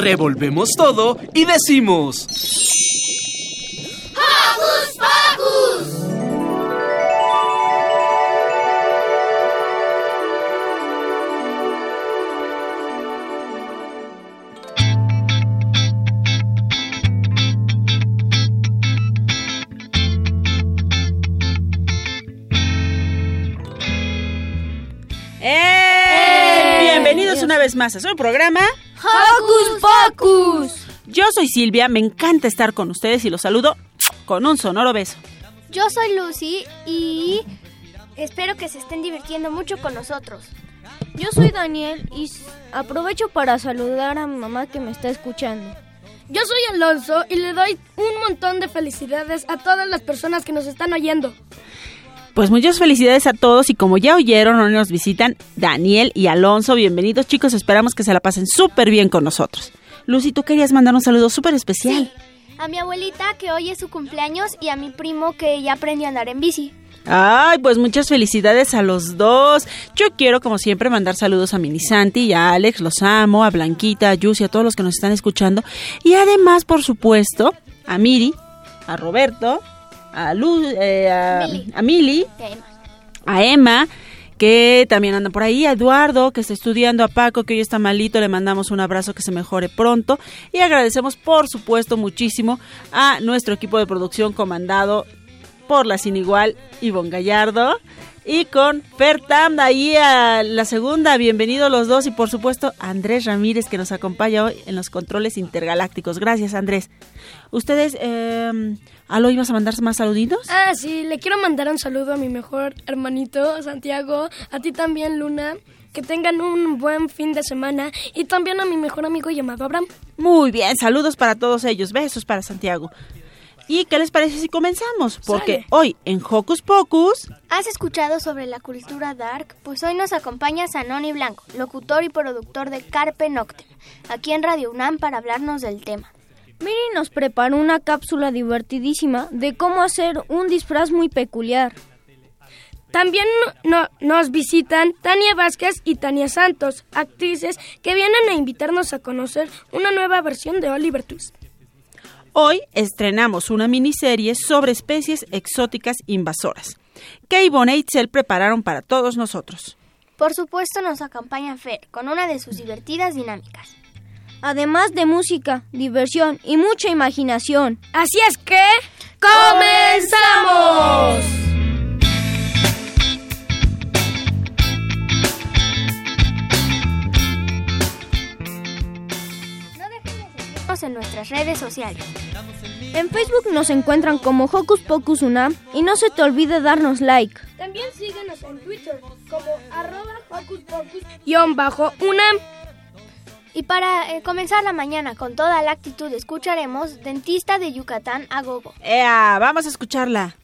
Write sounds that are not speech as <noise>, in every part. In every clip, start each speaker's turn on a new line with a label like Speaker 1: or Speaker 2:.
Speaker 1: Revolvemos todo y decimos...
Speaker 2: ¡Hocus Pocus!
Speaker 3: ¡Eh! Bienvenidos una vez más a su programa
Speaker 2: ¡Hocus Pocus!
Speaker 3: Yo soy Silvia, me encanta estar con ustedes y los saludo con un sonoro beso.
Speaker 4: Yo soy Lucy y espero que se estén divirtiendo mucho con nosotros.
Speaker 5: Yo soy Daniel y aprovecho para saludar a mi mamá que me está escuchando.
Speaker 6: Yo soy Alonso y le doy un montón de felicidades a todas las personas que nos están oyendo.
Speaker 3: Pues muchas felicidades a todos y como ya oyeron, hoy nos visitan Daniel y Alonso. Bienvenidos chicos, esperamos que se la pasen súper bien con nosotros. Lucy, tú querías mandar un saludo súper especial.
Speaker 4: A mi abuelita que hoy es su cumpleaños y a mi primo que ya aprendió a andar en bici.
Speaker 3: Ay, pues muchas felicidades a los dos. Yo quiero, como siempre, mandar saludos a Minisanti y a Alex, los amo, a Blanquita, a Yus y a todos los que nos están escuchando. Y además, por supuesto, a Miri, a Roberto, a, Lu, eh, a, a Mili, a Emma, que también anda por ahí, a Eduardo, que está estudiando, a Paco, que hoy está malito, le mandamos un abrazo que se mejore pronto. Y agradecemos, por supuesto, muchísimo a nuestro equipo de producción comandado por la sin igual Ivonne Gallardo. Y con Fertam, ahí a la segunda, bienvenidos los dos. Y por supuesto, Andrés Ramírez, que nos acompaña hoy en los controles intergalácticos. Gracias, Andrés. Ustedes, eh, ¿Alo ibas a mandar más saluditos?
Speaker 6: Ah, sí, le quiero mandar un saludo a mi mejor hermanito, Santiago, a ti también, Luna. Que tengan un buen fin de semana y también a mi mejor amigo llamado Abraham.
Speaker 3: Muy bien, saludos para todos ellos, besos para Santiago. ¿Y qué les parece si comenzamos? Porque
Speaker 6: Sale.
Speaker 3: hoy en Hocus Pocus,
Speaker 4: ¿Has escuchado sobre la cultura dark? Pues hoy nos acompaña Sanoni Blanco, locutor y productor de Carpe Noctem, aquí en Radio UNAM para hablarnos del tema.
Speaker 5: Miri nos preparó una cápsula divertidísima de cómo hacer un disfraz muy peculiar.
Speaker 6: También no- nos visitan Tania Vázquez y Tania Santos, actrices que vienen a invitarnos a conocer una nueva versión de Oliver Twist.
Speaker 3: Hoy estrenamos una miniserie sobre especies exóticas invasoras que Ivonne Itzel prepararon para todos nosotros.
Speaker 4: Por supuesto nos acompaña Fer con una de sus divertidas dinámicas.
Speaker 5: Además de música, diversión y mucha imaginación.
Speaker 6: Así es que... ¡Comenzamos!
Speaker 4: En nuestras redes sociales.
Speaker 5: En Facebook nos encuentran como Hocus Pocus Unam y no se te olvide darnos like.
Speaker 6: También síguenos en Twitter como arroba hocus pocus guion bajo UNAM.
Speaker 4: Y para eh, comenzar la mañana con toda la actitud escucharemos Dentista de Yucatán a Gogo.
Speaker 3: ¡Ea! Vamos a escucharla.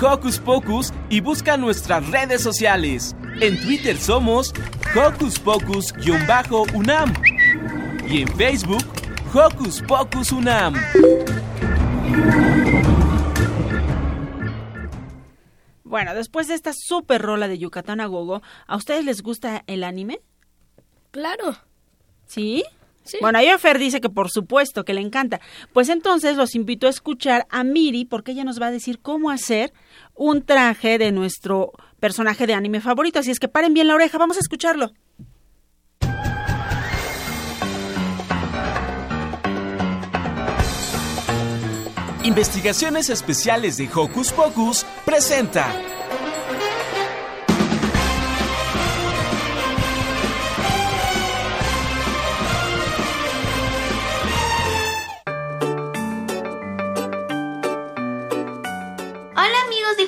Speaker 1: Hocus Pocus y busca nuestras redes sociales. En Twitter somos Hocus Pocus-UNAM y en Facebook Hocus Pocus UNAM.
Speaker 3: Bueno, después de esta super rola de Yucatán a Gogo, ¿a ustedes les gusta el anime?
Speaker 6: Claro.
Speaker 3: ¿Sí?
Speaker 6: Sí.
Speaker 3: Bueno, ahí Fer dice que por supuesto que le encanta. Pues entonces los invito a escuchar a Miri porque ella nos va a decir cómo hacer un traje de nuestro personaje de anime favorito. Así es que paren bien la oreja, vamos a escucharlo.
Speaker 1: Investigaciones Especiales de Hocus Pocus presenta.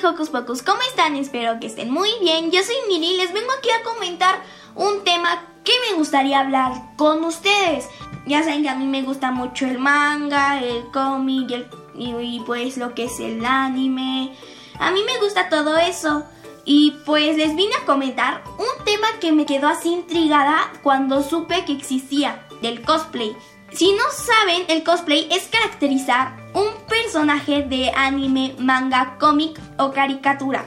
Speaker 7: Hocus Pocus, ¿cómo están? Espero que estén muy bien. Yo soy Miri y les vengo aquí a comentar un tema que me gustaría hablar con ustedes. Ya saben que a mí me gusta mucho el manga, el cómic y, y, pues lo que es el anime. A mí me gusta todo eso. Y pues les vine a comentar un tema que me quedó así intrigada cuando supe que existía, del cosplay. Si no saben, el cosplay es caracterizar un personaje de anime, manga, cómic o caricatura.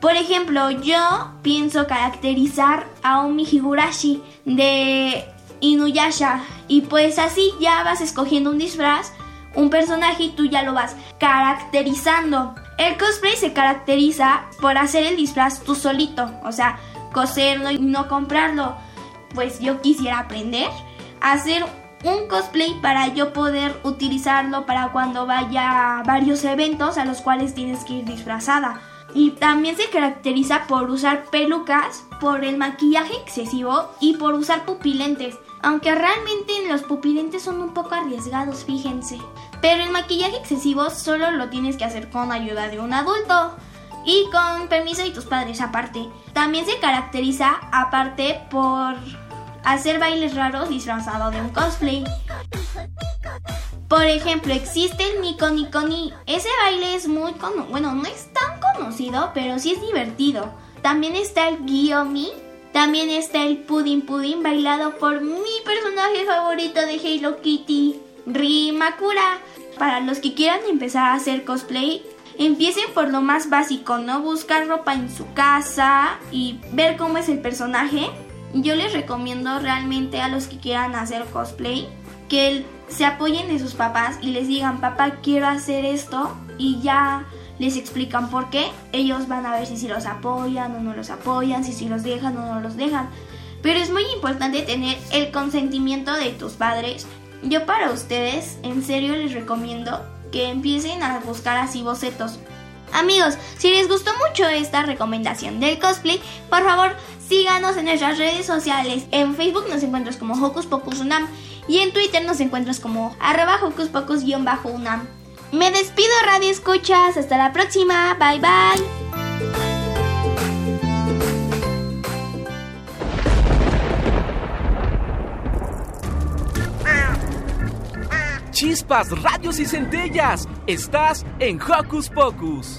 Speaker 7: Por ejemplo, yo pienso caracterizar a Omi Higurashi de Inuyasha y pues así ya vas escogiendo un disfraz, un personaje y tú ya lo vas caracterizando. El cosplay se caracteriza por hacer el disfraz tú solito, o sea, coserlo y no comprarlo. Pues yo quisiera aprender a hacer un cosplay para yo poder utilizarlo para cuando vaya a varios eventos a los cuales tienes que ir disfrazada. Y también se caracteriza por usar pelucas, por el maquillaje excesivo y por usar pupilentes. Aunque realmente los pupilentes son un poco arriesgados, fíjense. Pero el maquillaje excesivo solo lo tienes que hacer con ayuda de un adulto. Y con permiso de tus padres aparte. También se caracteriza aparte por hacer bailes raros disfrazado de un cosplay. Por ejemplo, existe el Nico Nico Ni. Ese baile es muy conocido. Bueno, no es tan conocido, pero sí es divertido. También está el Gyomi. También está el Pudding Pudding bailado por mi personaje favorito de Hello Kitty, Rimakura. Para los que quieran empezar a hacer cosplay, empiecen por lo más básico, ¿no? Buscar ropa en su casa y ver cómo es el personaje. Yo les recomiendo realmente a los que quieran hacer cosplay que se apoyen de sus papás y les digan, papá, quiero hacer esto y ya les explican por qué. Ellos van a ver si, si los apoyan o no los apoyan, si, si los dejan o no los dejan. Pero es muy importante tener el consentimiento de tus padres. Yo para ustedes, en serio les recomiendo que empiecen a buscar así bocetos. Amigos, si les gustó mucho esta recomendación del cosplay, por favor síganos en nuestras redes sociales. En Facebook nos encuentras como Hocus Pocus Unam y en Twitter nos encuentras como arroba Hocus Pocus-Unam. Me despido Radio Escuchas, hasta la próxima, bye bye.
Speaker 1: Chispas, radios y centellas. Estás en Hocus Pocus.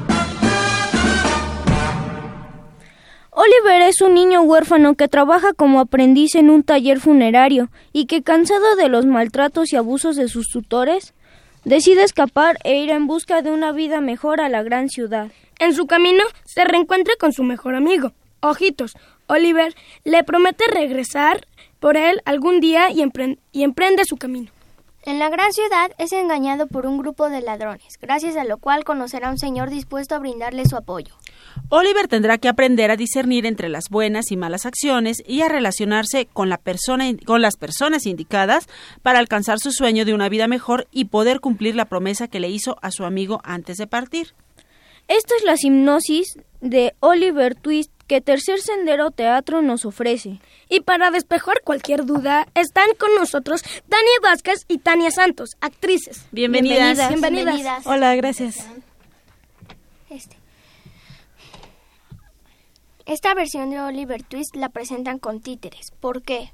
Speaker 5: Oliver es un niño huérfano que trabaja como aprendiz en un taller funerario y que cansado de los maltratos y abusos de sus tutores, decide escapar e ir en busca de una vida mejor a la gran ciudad.
Speaker 6: En su camino se reencuentra con su mejor amigo, Ojitos. Oliver le promete regresar por él algún día y, empren- y emprende su camino.
Speaker 4: En la gran ciudad es engañado por un grupo de ladrones, gracias a lo cual conocerá a un señor dispuesto a brindarle su apoyo.
Speaker 3: Oliver tendrá que aprender a discernir entre las buenas y malas acciones y a relacionarse con, la persona, con las personas indicadas para alcanzar su sueño de una vida mejor y poder cumplir la promesa que le hizo a su amigo antes de partir.
Speaker 5: Esta es la hipnosis de Oliver Twist que Tercer Sendero Teatro nos ofrece.
Speaker 6: Y para despejar cualquier duda, están con nosotros Tania Vázquez y Tania Santos, actrices.
Speaker 3: Bienvenidas.
Speaker 6: Bienvenidas.
Speaker 5: Hola, gracias.
Speaker 4: Este. Esta versión de Oliver Twist la presentan con títeres. ¿Por qué?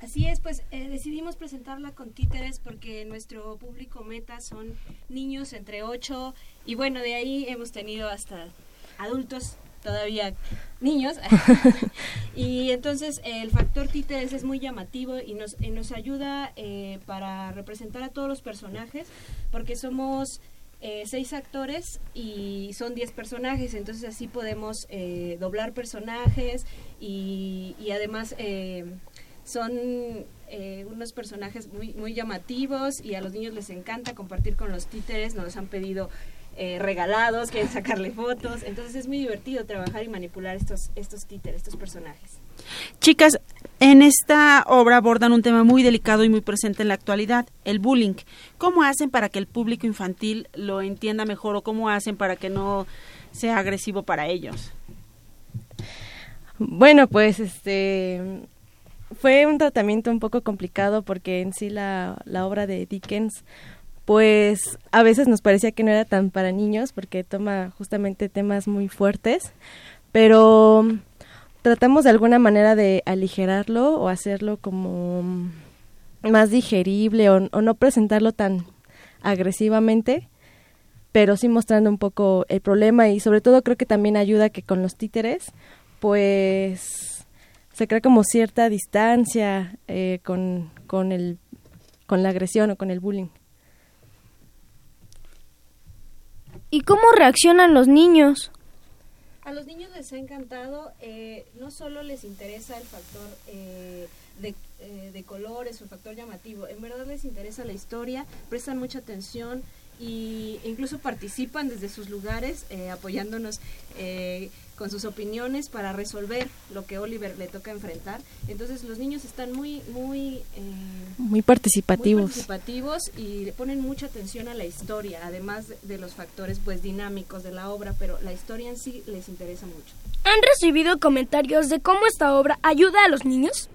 Speaker 8: Así es, pues eh, decidimos presentarla con títeres porque nuestro público meta son niños entre 8 y bueno, de ahí hemos tenido hasta adultos todavía niños. <laughs> <laughs> Y entonces el factor títeres es muy llamativo y nos, y nos ayuda eh, para representar a todos los personajes porque somos eh, seis actores y son diez personajes, entonces así podemos eh, doblar personajes y, y además eh, son eh, unos personajes muy, muy llamativos y a los niños les encanta compartir con los títeres, nos han pedido eh, regalados, quieren sacarle fotos, entonces es muy divertido trabajar y manipular estos, estos títeres, estos personajes.
Speaker 3: Chicas, en esta obra abordan un tema muy delicado y muy presente en la actualidad, el bullying. ¿Cómo hacen para que el público infantil lo entienda mejor o cómo hacen para que no sea agresivo para ellos?
Speaker 9: Bueno, pues este fue un tratamiento un poco complicado porque en sí la, la obra de Dickens pues a veces nos parecía que no era tan para niños porque toma justamente temas muy fuertes, pero tratamos de alguna manera de aligerarlo o hacerlo como más digerible o, no presentarlo tan agresivamente, pero sí mostrando un poco el problema y sobre todo creo que también ayuda que con los títeres pues se crea como cierta distancia eh, con, con, el, con la agresión o con el bullying.
Speaker 5: ¿Y cómo reaccionan los niños?
Speaker 8: A los niños les ha encantado, eh, no solo les interesa el factor eh, de, eh, de colores o el factor llamativo, en verdad les interesa la historia, prestan mucha atención y incluso participan desde sus lugares eh, apoyándonos eh, con sus opiniones para resolver lo que Oliver le toca enfrentar. Entonces los niños están muy, muy, eh,
Speaker 9: Muy participativos.
Speaker 8: muy participativos y le ponen mucha atención a la historia, además de, de los factores pues dinámicos de la obra, pero la historia en sí les interesa mucho.
Speaker 6: ¿Han recibido comentarios de cómo esta obra ayuda a los niños?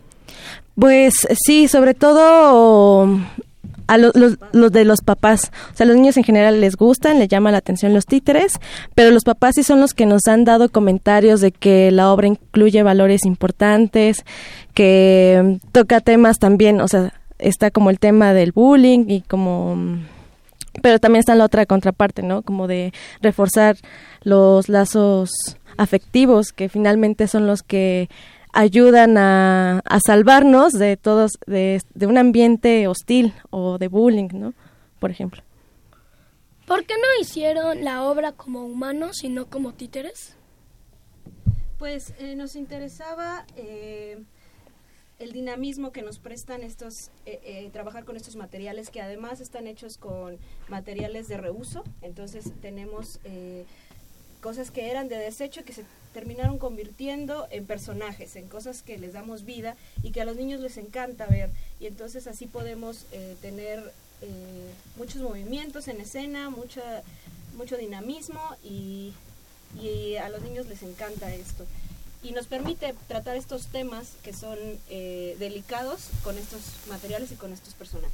Speaker 9: Pues sí, sobre todo a lo- los, los de los papás. O sea, los niños en general les gustan, les llama la atención los títeres, pero los papás sí son los que nos han dado comentarios de que la obra incluye valores importantes, que mm, toca temas también, o sea, está como el tema del bullying y como... mm, Pero también está la otra contraparte, ¿no? Como de reforzar los lazos afectivos que finalmente son los que ayudan a, a salvarnos de todos, de, de un ambiente hostil o de bullying, ¿no? Por ejemplo.
Speaker 6: ¿Por qué no hicieron la obra como humanos y no como títeres?
Speaker 8: Pues eh, nos interesaba eh, el dinamismo que nos prestan estos, eh, eh, trabajar con estos materiales que además están hechos con materiales de reuso, entonces tenemos eh, cosas que eran de desecho que se terminaron convirtiendo en personajes, en cosas que les damos vida y que a los niños les encanta ver y entonces así podemos eh, tener eh, muchos movimientos en escena, mucha, mucho dinamismo y, y a los niños les encanta esto y nos permite tratar estos temas que son eh, delicados con estos materiales y con estos personajes.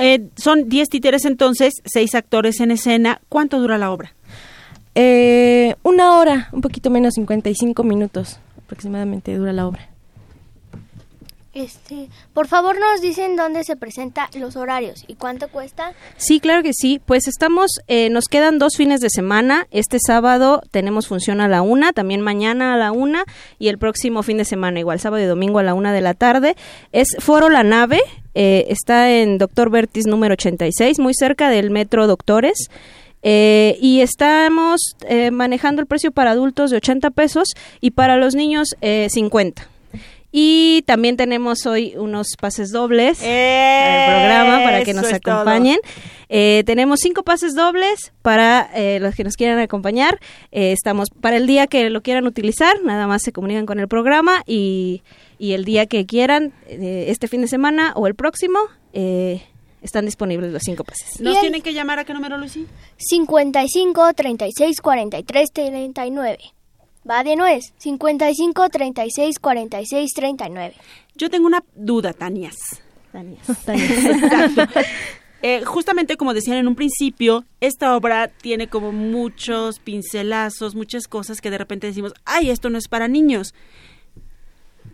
Speaker 3: Eh, son 10 títeres entonces, 6 actores en escena. ¿Cuánto dura la obra?
Speaker 9: Eh, una hora, un poquito menos, 55 minutos aproximadamente dura la obra.
Speaker 4: Este, por favor nos dicen dónde se presenta los horarios y cuánto cuesta.
Speaker 8: Sí, claro que sí. Pues estamos, eh, nos quedan dos fines de semana. Este sábado tenemos función a la una, también mañana a la una y el próximo fin de semana igual, sábado y domingo a la una de la tarde. Es Foro La Nave, eh, está en Doctor Vertis número 86, muy cerca del Metro Doctores. Eh, y estamos eh, manejando el precio para adultos de 80 pesos y para los niños eh, 50. Y también tenemos hoy unos pases dobles al programa para que nos acompañen. Eh, tenemos cinco pases dobles para eh, los que nos quieran acompañar. Eh, estamos para el día que lo quieran utilizar, nada más se comunican con el programa y, y el día que quieran, eh, este fin de semana o el próximo, eh, están disponibles los cinco pases.
Speaker 3: ¿Nos
Speaker 4: Bien.
Speaker 3: tienen que llamar a qué número, Lucy?
Speaker 4: 55 36 43 39. Va de nuez. 55 36 46 39.
Speaker 3: Yo tengo una duda, <laughs> Tanias. Exacto. Eh, justamente como decían en un principio, esta obra tiene como muchos pincelazos, muchas cosas que de repente decimos, ay, esto no es para niños.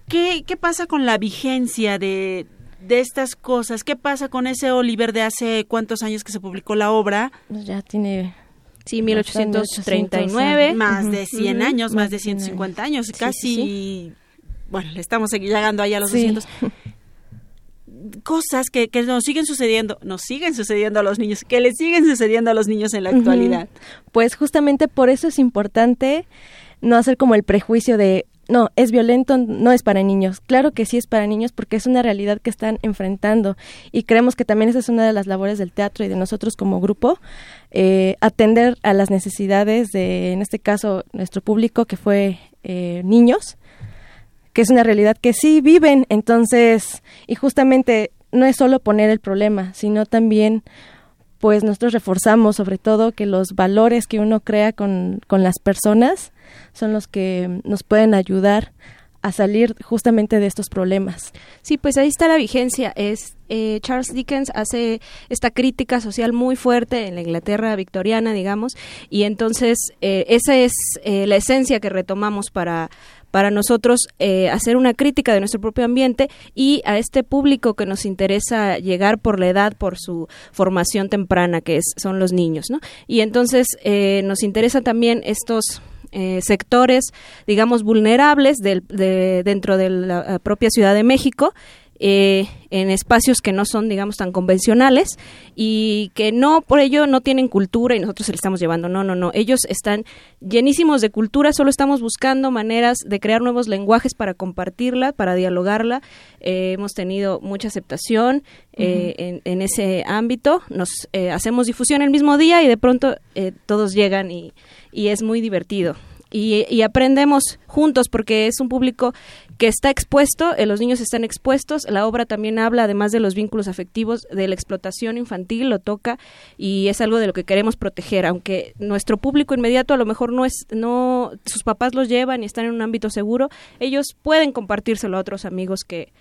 Speaker 3: ¿Qué, qué pasa con la vigencia de, de estas cosas? ¿Qué pasa con ese Oliver de hace cuántos años que se publicó la obra?
Speaker 9: Pues Ya tiene...
Speaker 8: Sí, 1839.
Speaker 3: Más de 100
Speaker 8: Ujú.
Speaker 3: años, más de
Speaker 9: de 100
Speaker 3: 150 años,
Speaker 9: Sí,
Speaker 3: casi...
Speaker 9: sí,
Speaker 3: Bueno, le estamos llegando ahí a los
Speaker 9: Sí.
Speaker 3: 200. <laughs> Cosas que, que nos siguen sucediendo, nos siguen sucediendo a los niños, que le siguen sucediendo a los niños en la actualidad.
Speaker 9: Pues justamente por eso es importante no hacer como el prejuicio de no, es violento, no es para niños. Claro que sí es para niños porque es una realidad que están enfrentando y creemos que también esa es una de las labores del teatro y de nosotros como grupo, eh, atender a las necesidades de, en este caso, nuestro público que fue eh, niños, que es una realidad que sí viven, entonces, y justamente no es solo poner el problema, sino también pues nosotros reforzamos sobre todo que los valores que uno crea con, con las personas son los que nos pueden ayudar a salir justamente de estos problemas.
Speaker 8: Sí, pues ahí está la vigencia. Es eh, Charles Dickens hace esta crítica social muy fuerte en la Inglaterra victoriana, digamos, y entonces eh, esa es eh, la esencia que retomamos para para nosotros eh, hacer una crítica de nuestro propio ambiente y a este público que nos interesa llegar por la edad, por su formación temprana, que es, son los niños, ¿no? Y entonces eh, nos interesa también estos eh, sectores, digamos, vulnerables del, de, dentro de la eh, propia Ciudad de México, eh, en espacios que no son, digamos, tan convencionales y que no, por ello, no tienen cultura y nosotros se le estamos llevando. No, no, no. Ellos están llenísimos de cultura, solo estamos buscando maneras de crear nuevos lenguajes para compartirla, para dialogarla. Eh, hemos tenido mucha aceptación eh, en, en ese ámbito. Nos eh, hacemos difusión el mismo día y de pronto eh, todos llegan y, y es muy divertido. Y, y aprendemos juntos porque es un público que está expuesto, eh, los niños están expuestos, la obra también habla, además de los vínculos afectivos, de la explotación infantil, lo toca y es algo de lo que queremos proteger, aunque nuestro público inmediato a lo mejor no es, no, sus papás los llevan y están en un ámbito seguro, ellos pueden compartírselo a otros amigos que,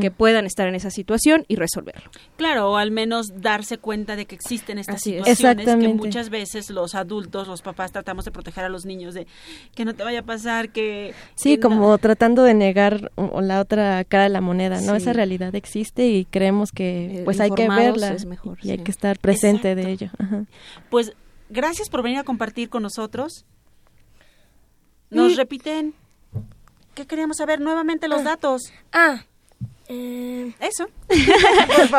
Speaker 8: Que puedan estar en esa situación y resolverlo.
Speaker 3: Claro, o al menos darse cuenta de que existen estas
Speaker 8: Así es.
Speaker 3: situaciones que muchas veces los adultos, los papás tratamos de proteger a los niños de que no te vaya a pasar que
Speaker 9: Sí,
Speaker 3: que
Speaker 9: como tratando de negar la otra cara de la moneda, ¿no?
Speaker 3: Sí.
Speaker 9: Esa realidad existe y creemos que
Speaker 8: Eh,
Speaker 9: pues hay que verla
Speaker 8: es mejor,
Speaker 9: y hay que estar presente
Speaker 3: Exacto.
Speaker 9: de ello. Ajá.
Speaker 3: Pues gracias por venir a compartir con nosotros. Nos repiten. ¿Qué queríamos saber? Nuevamente los datos.
Speaker 6: Ah, eh,
Speaker 3: Eso. <laughs>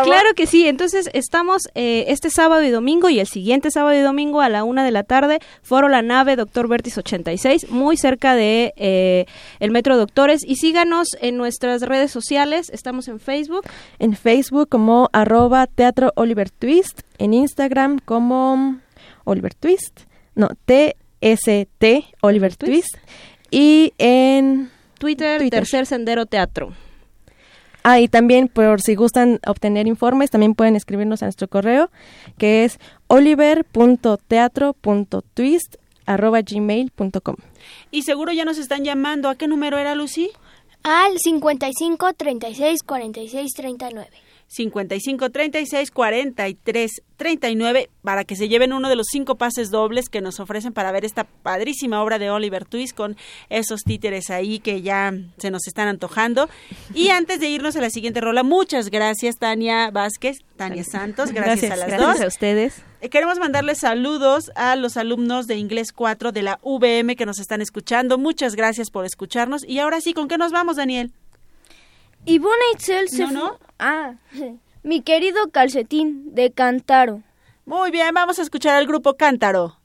Speaker 8: Claro que sí, entonces estamos eh, este sábado y domingo y el siguiente sábado y domingo a la una de la tarde, Foro La Nave, Doctor Vertis 86, muy cerca de eh, el Metro Doctores y síganos en nuestras redes sociales, estamos en Facebook.
Speaker 9: En Facebook como arroba teatro Oliver Twist, en Instagram como Oliver Twist, no, T-S-T Oliver Twist, y en
Speaker 8: Twitter,
Speaker 9: Twitter.
Speaker 8: Tercer Sendero Teatro.
Speaker 9: Ah, y también por si gustan obtener informes, también pueden escribirnos a nuestro correo, que es oliver.teatro.twist arroba gmail.com.
Speaker 3: Y seguro ya nos están llamando. ¿A qué número era Lucy?
Speaker 4: Al 55 36 46 39.
Speaker 3: 55 36 43 39 para que se lleven uno de los cinco pases dobles que nos ofrecen para ver esta padrísima obra de Oliver Twist con esos títeres ahí que ya se nos están antojando. Y <laughs> antes de irnos a la siguiente rola, muchas gracias Tania Vázquez, Tania Santos, gracias, a las
Speaker 8: gracias
Speaker 3: dos.
Speaker 8: a ustedes.
Speaker 3: Eh, Queremos mandarles saludos a los alumnos de Inglés 4 de la VM que nos están escuchando. Muchas gracias por escucharnos. Y ahora sí, ¿con qué nos vamos, Daniel?
Speaker 5: Itzel se
Speaker 3: No, no.
Speaker 5: Ah, <laughs> mi querido calcetín de Cantaro.
Speaker 3: Muy bien, vamos a escuchar al grupo Cántaro.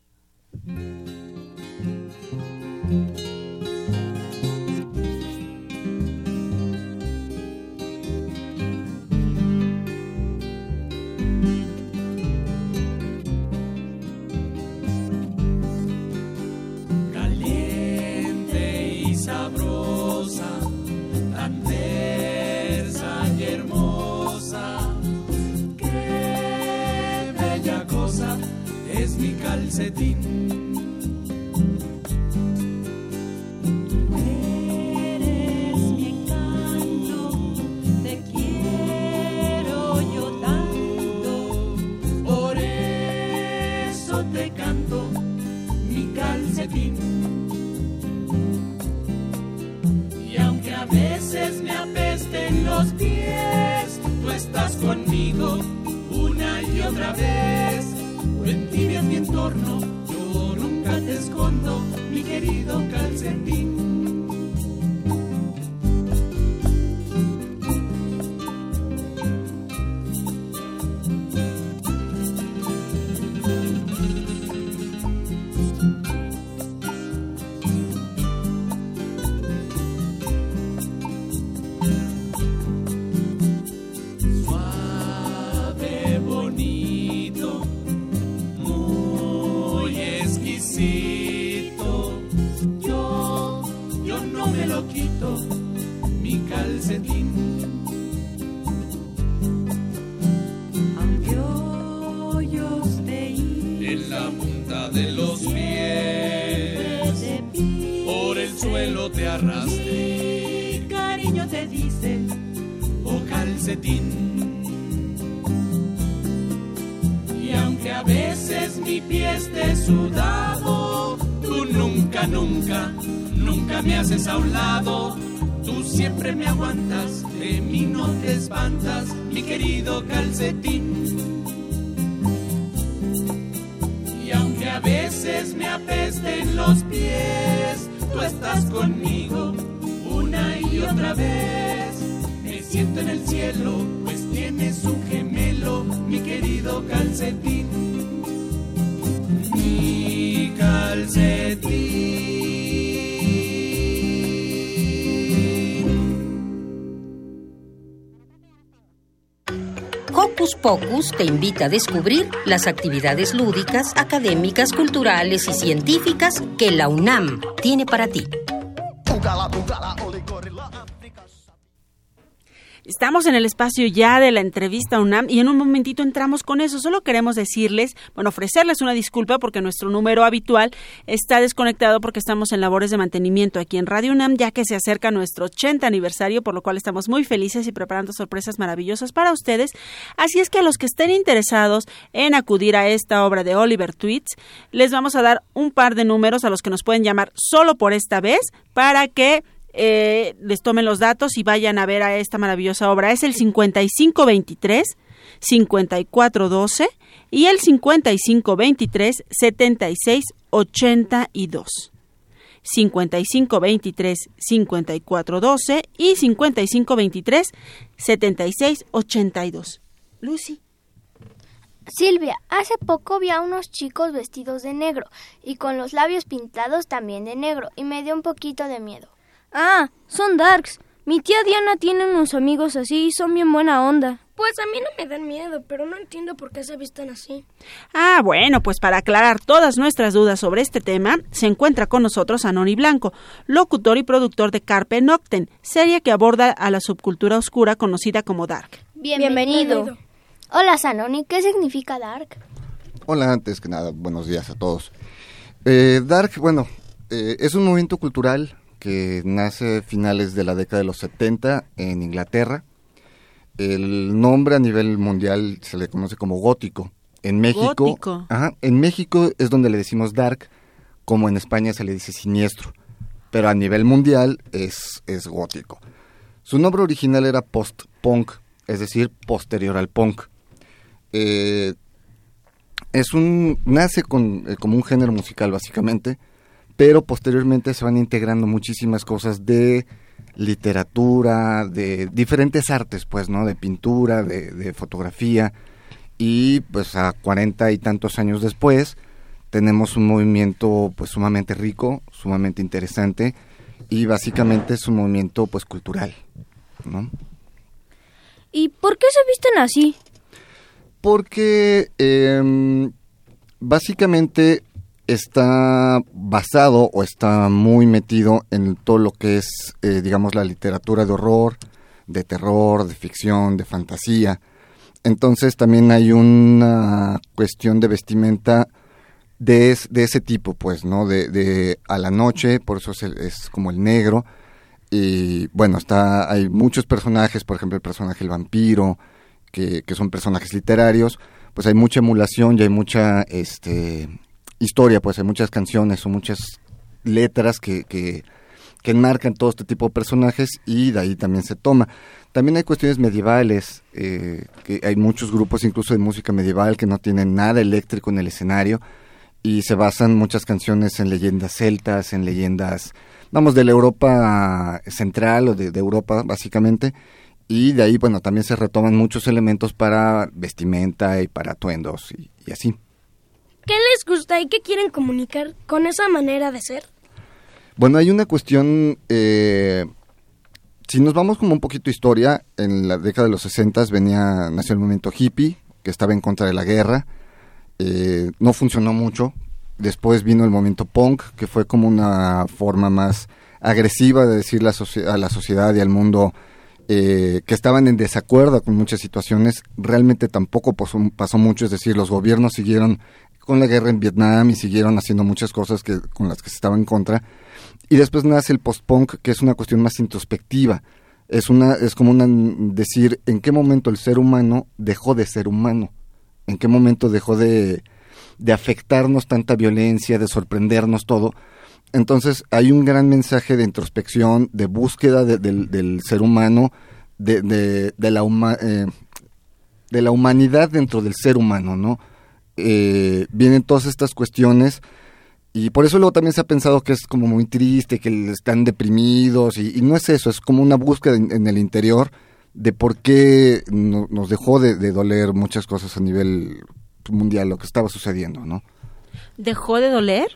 Speaker 10: Calcetín. Y aunque a veces mi
Speaker 11: pie
Speaker 10: esté sudado, tú nunca, nunca, nunca me haces a un lado. Tú siempre me aguantas, de mí no te espantas, mi querido calcetín. Y aunque a veces me apesten los pies, tú estás conmigo una y otra vez. Siento en el cielo, pues tienes un gemelo, mi querido calcetín. Mi
Speaker 12: Hocus Pocus te invita a descubrir las actividades lúdicas, académicas, culturales y científicas que la UNAM tiene para ti.
Speaker 3: Estamos en el espacio ya de la entrevista UNAM y en un momentito entramos con eso. Solo queremos decirles, bueno, ofrecerles una disculpa porque nuestro número habitual está desconectado porque estamos en labores de mantenimiento aquí en Radio UNAM, ya que se acerca nuestro 80 aniversario, por lo cual estamos muy felices y preparando sorpresas maravillosas para ustedes. Así es que a los que estén interesados en acudir a esta obra de Oliver Tweets, les vamos a dar un par de números a los que nos pueden llamar solo por esta vez para que eh, les tomen los datos y vayan a ver a esta maravillosa obra. Es el 5523 5412 y el 5523 7682. 5523 5412 y 5523 7682. Lucy.
Speaker 4: Silvia, hace poco vi a unos chicos vestidos de negro y con los labios pintados también de negro y me dio un poquito de miedo.
Speaker 5: Ah, son darks. Mi tía Diana tiene unos amigos así y son bien buena onda.
Speaker 6: Pues a mí no me dan miedo, pero no entiendo por qué se visten así.
Speaker 3: Ah, bueno, pues para aclarar todas nuestras dudas sobre este tema, se encuentra con nosotros Anoni Blanco, locutor y productor de Carpe Nocten, serie que aborda a la subcultura oscura conocida como Dark.
Speaker 4: Bienvenido. Hola, Sanoni, ¿qué significa Dark?
Speaker 13: Hola, antes que nada, buenos días a todos. Eh, Dark, bueno, eh, es un movimiento cultural que nace a finales de la década de los 70 en Inglaterra. el nombre a nivel mundial se le conoce como gótico. En México,
Speaker 3: Gótico.
Speaker 13: Ajá, en México es donde le decimos dark, como en España se le dice siniestro, pero a nivel mundial es, es gótico. Su nombre original era post-punk, es decir, posterior al punk. Eh, es un nace con, eh, como un género musical básicamente, pero posteriormente se van integrando muchísimas cosas de literatura, de diferentes artes, pues, ¿no? De pintura, de, de fotografía, y pues a cuarenta y tantos años después tenemos un movimiento pues sumamente rico, sumamente interesante, y básicamente es un movimiento pues cultural, ¿no?
Speaker 5: ¿Y por qué se visten así?
Speaker 13: porque eh, básicamente está basado o está muy metido en todo lo que es, eh, digamos, la literatura de horror, de terror, de ficción, de fantasía. Entonces también hay una cuestión de vestimenta de, es- de ese tipo, pues, ¿no? De, de a la noche, por eso es, el- es como el negro. Y bueno, está, hay muchos personajes, por ejemplo, el personaje el vampiro, que, que son personajes literarios, pues hay mucha emulación y hay mucha este, historia, pues hay muchas canciones o muchas letras que, que, que enmarcan todo este tipo de personajes y de ahí también se toma. También hay cuestiones medievales, eh, que hay muchos grupos incluso de música medieval que no tienen nada eléctrico en el escenario y se basan muchas canciones en leyendas celtas, en leyendas, vamos, de la Europa central o de, de Europa básicamente, y de ahí, bueno, también se retoman muchos elementos para vestimenta y para atuendos y, y así.
Speaker 6: ¿Qué les gusta y qué quieren comunicar con esa manera de ser?
Speaker 13: Bueno, hay una cuestión, eh, si nos vamos como un poquito historia, en la década de los 60 venía, nació el movimiento hippie, que estaba en contra de la guerra, eh, no funcionó mucho, después vino el movimiento punk, que fue como una forma más agresiva de decirle a, socie- a la sociedad y al mundo eh, que estaban en desacuerdo con muchas situaciones, realmente tampoco pasó mucho, es decir, los gobiernos siguieron con la guerra en Vietnam y siguieron haciendo muchas cosas que, con las que se estaban en contra. Y después nace el post-punk, que es una cuestión más introspectiva. Es, una, es como una, decir en qué momento el ser humano dejó de ser humano, en qué momento dejó de, de afectarnos tanta violencia, de sorprendernos todo. Entonces hay un gran mensaje de introspección, de búsqueda de- del, ser humano, de, de, la eh, de la humanidad dentro del ser humano, ¿no? Eh, vienen todas estas cuestiones y por eso luego también se ha pensado que es como muy triste, que están deprimidos y, y no es eso, es como una búsqueda en, en el interior de por qué no- nos dejó de, de doler muchas cosas a nivel mundial, lo que estaba sucediendo, ¿no?
Speaker 3: ¿Dejó de doler?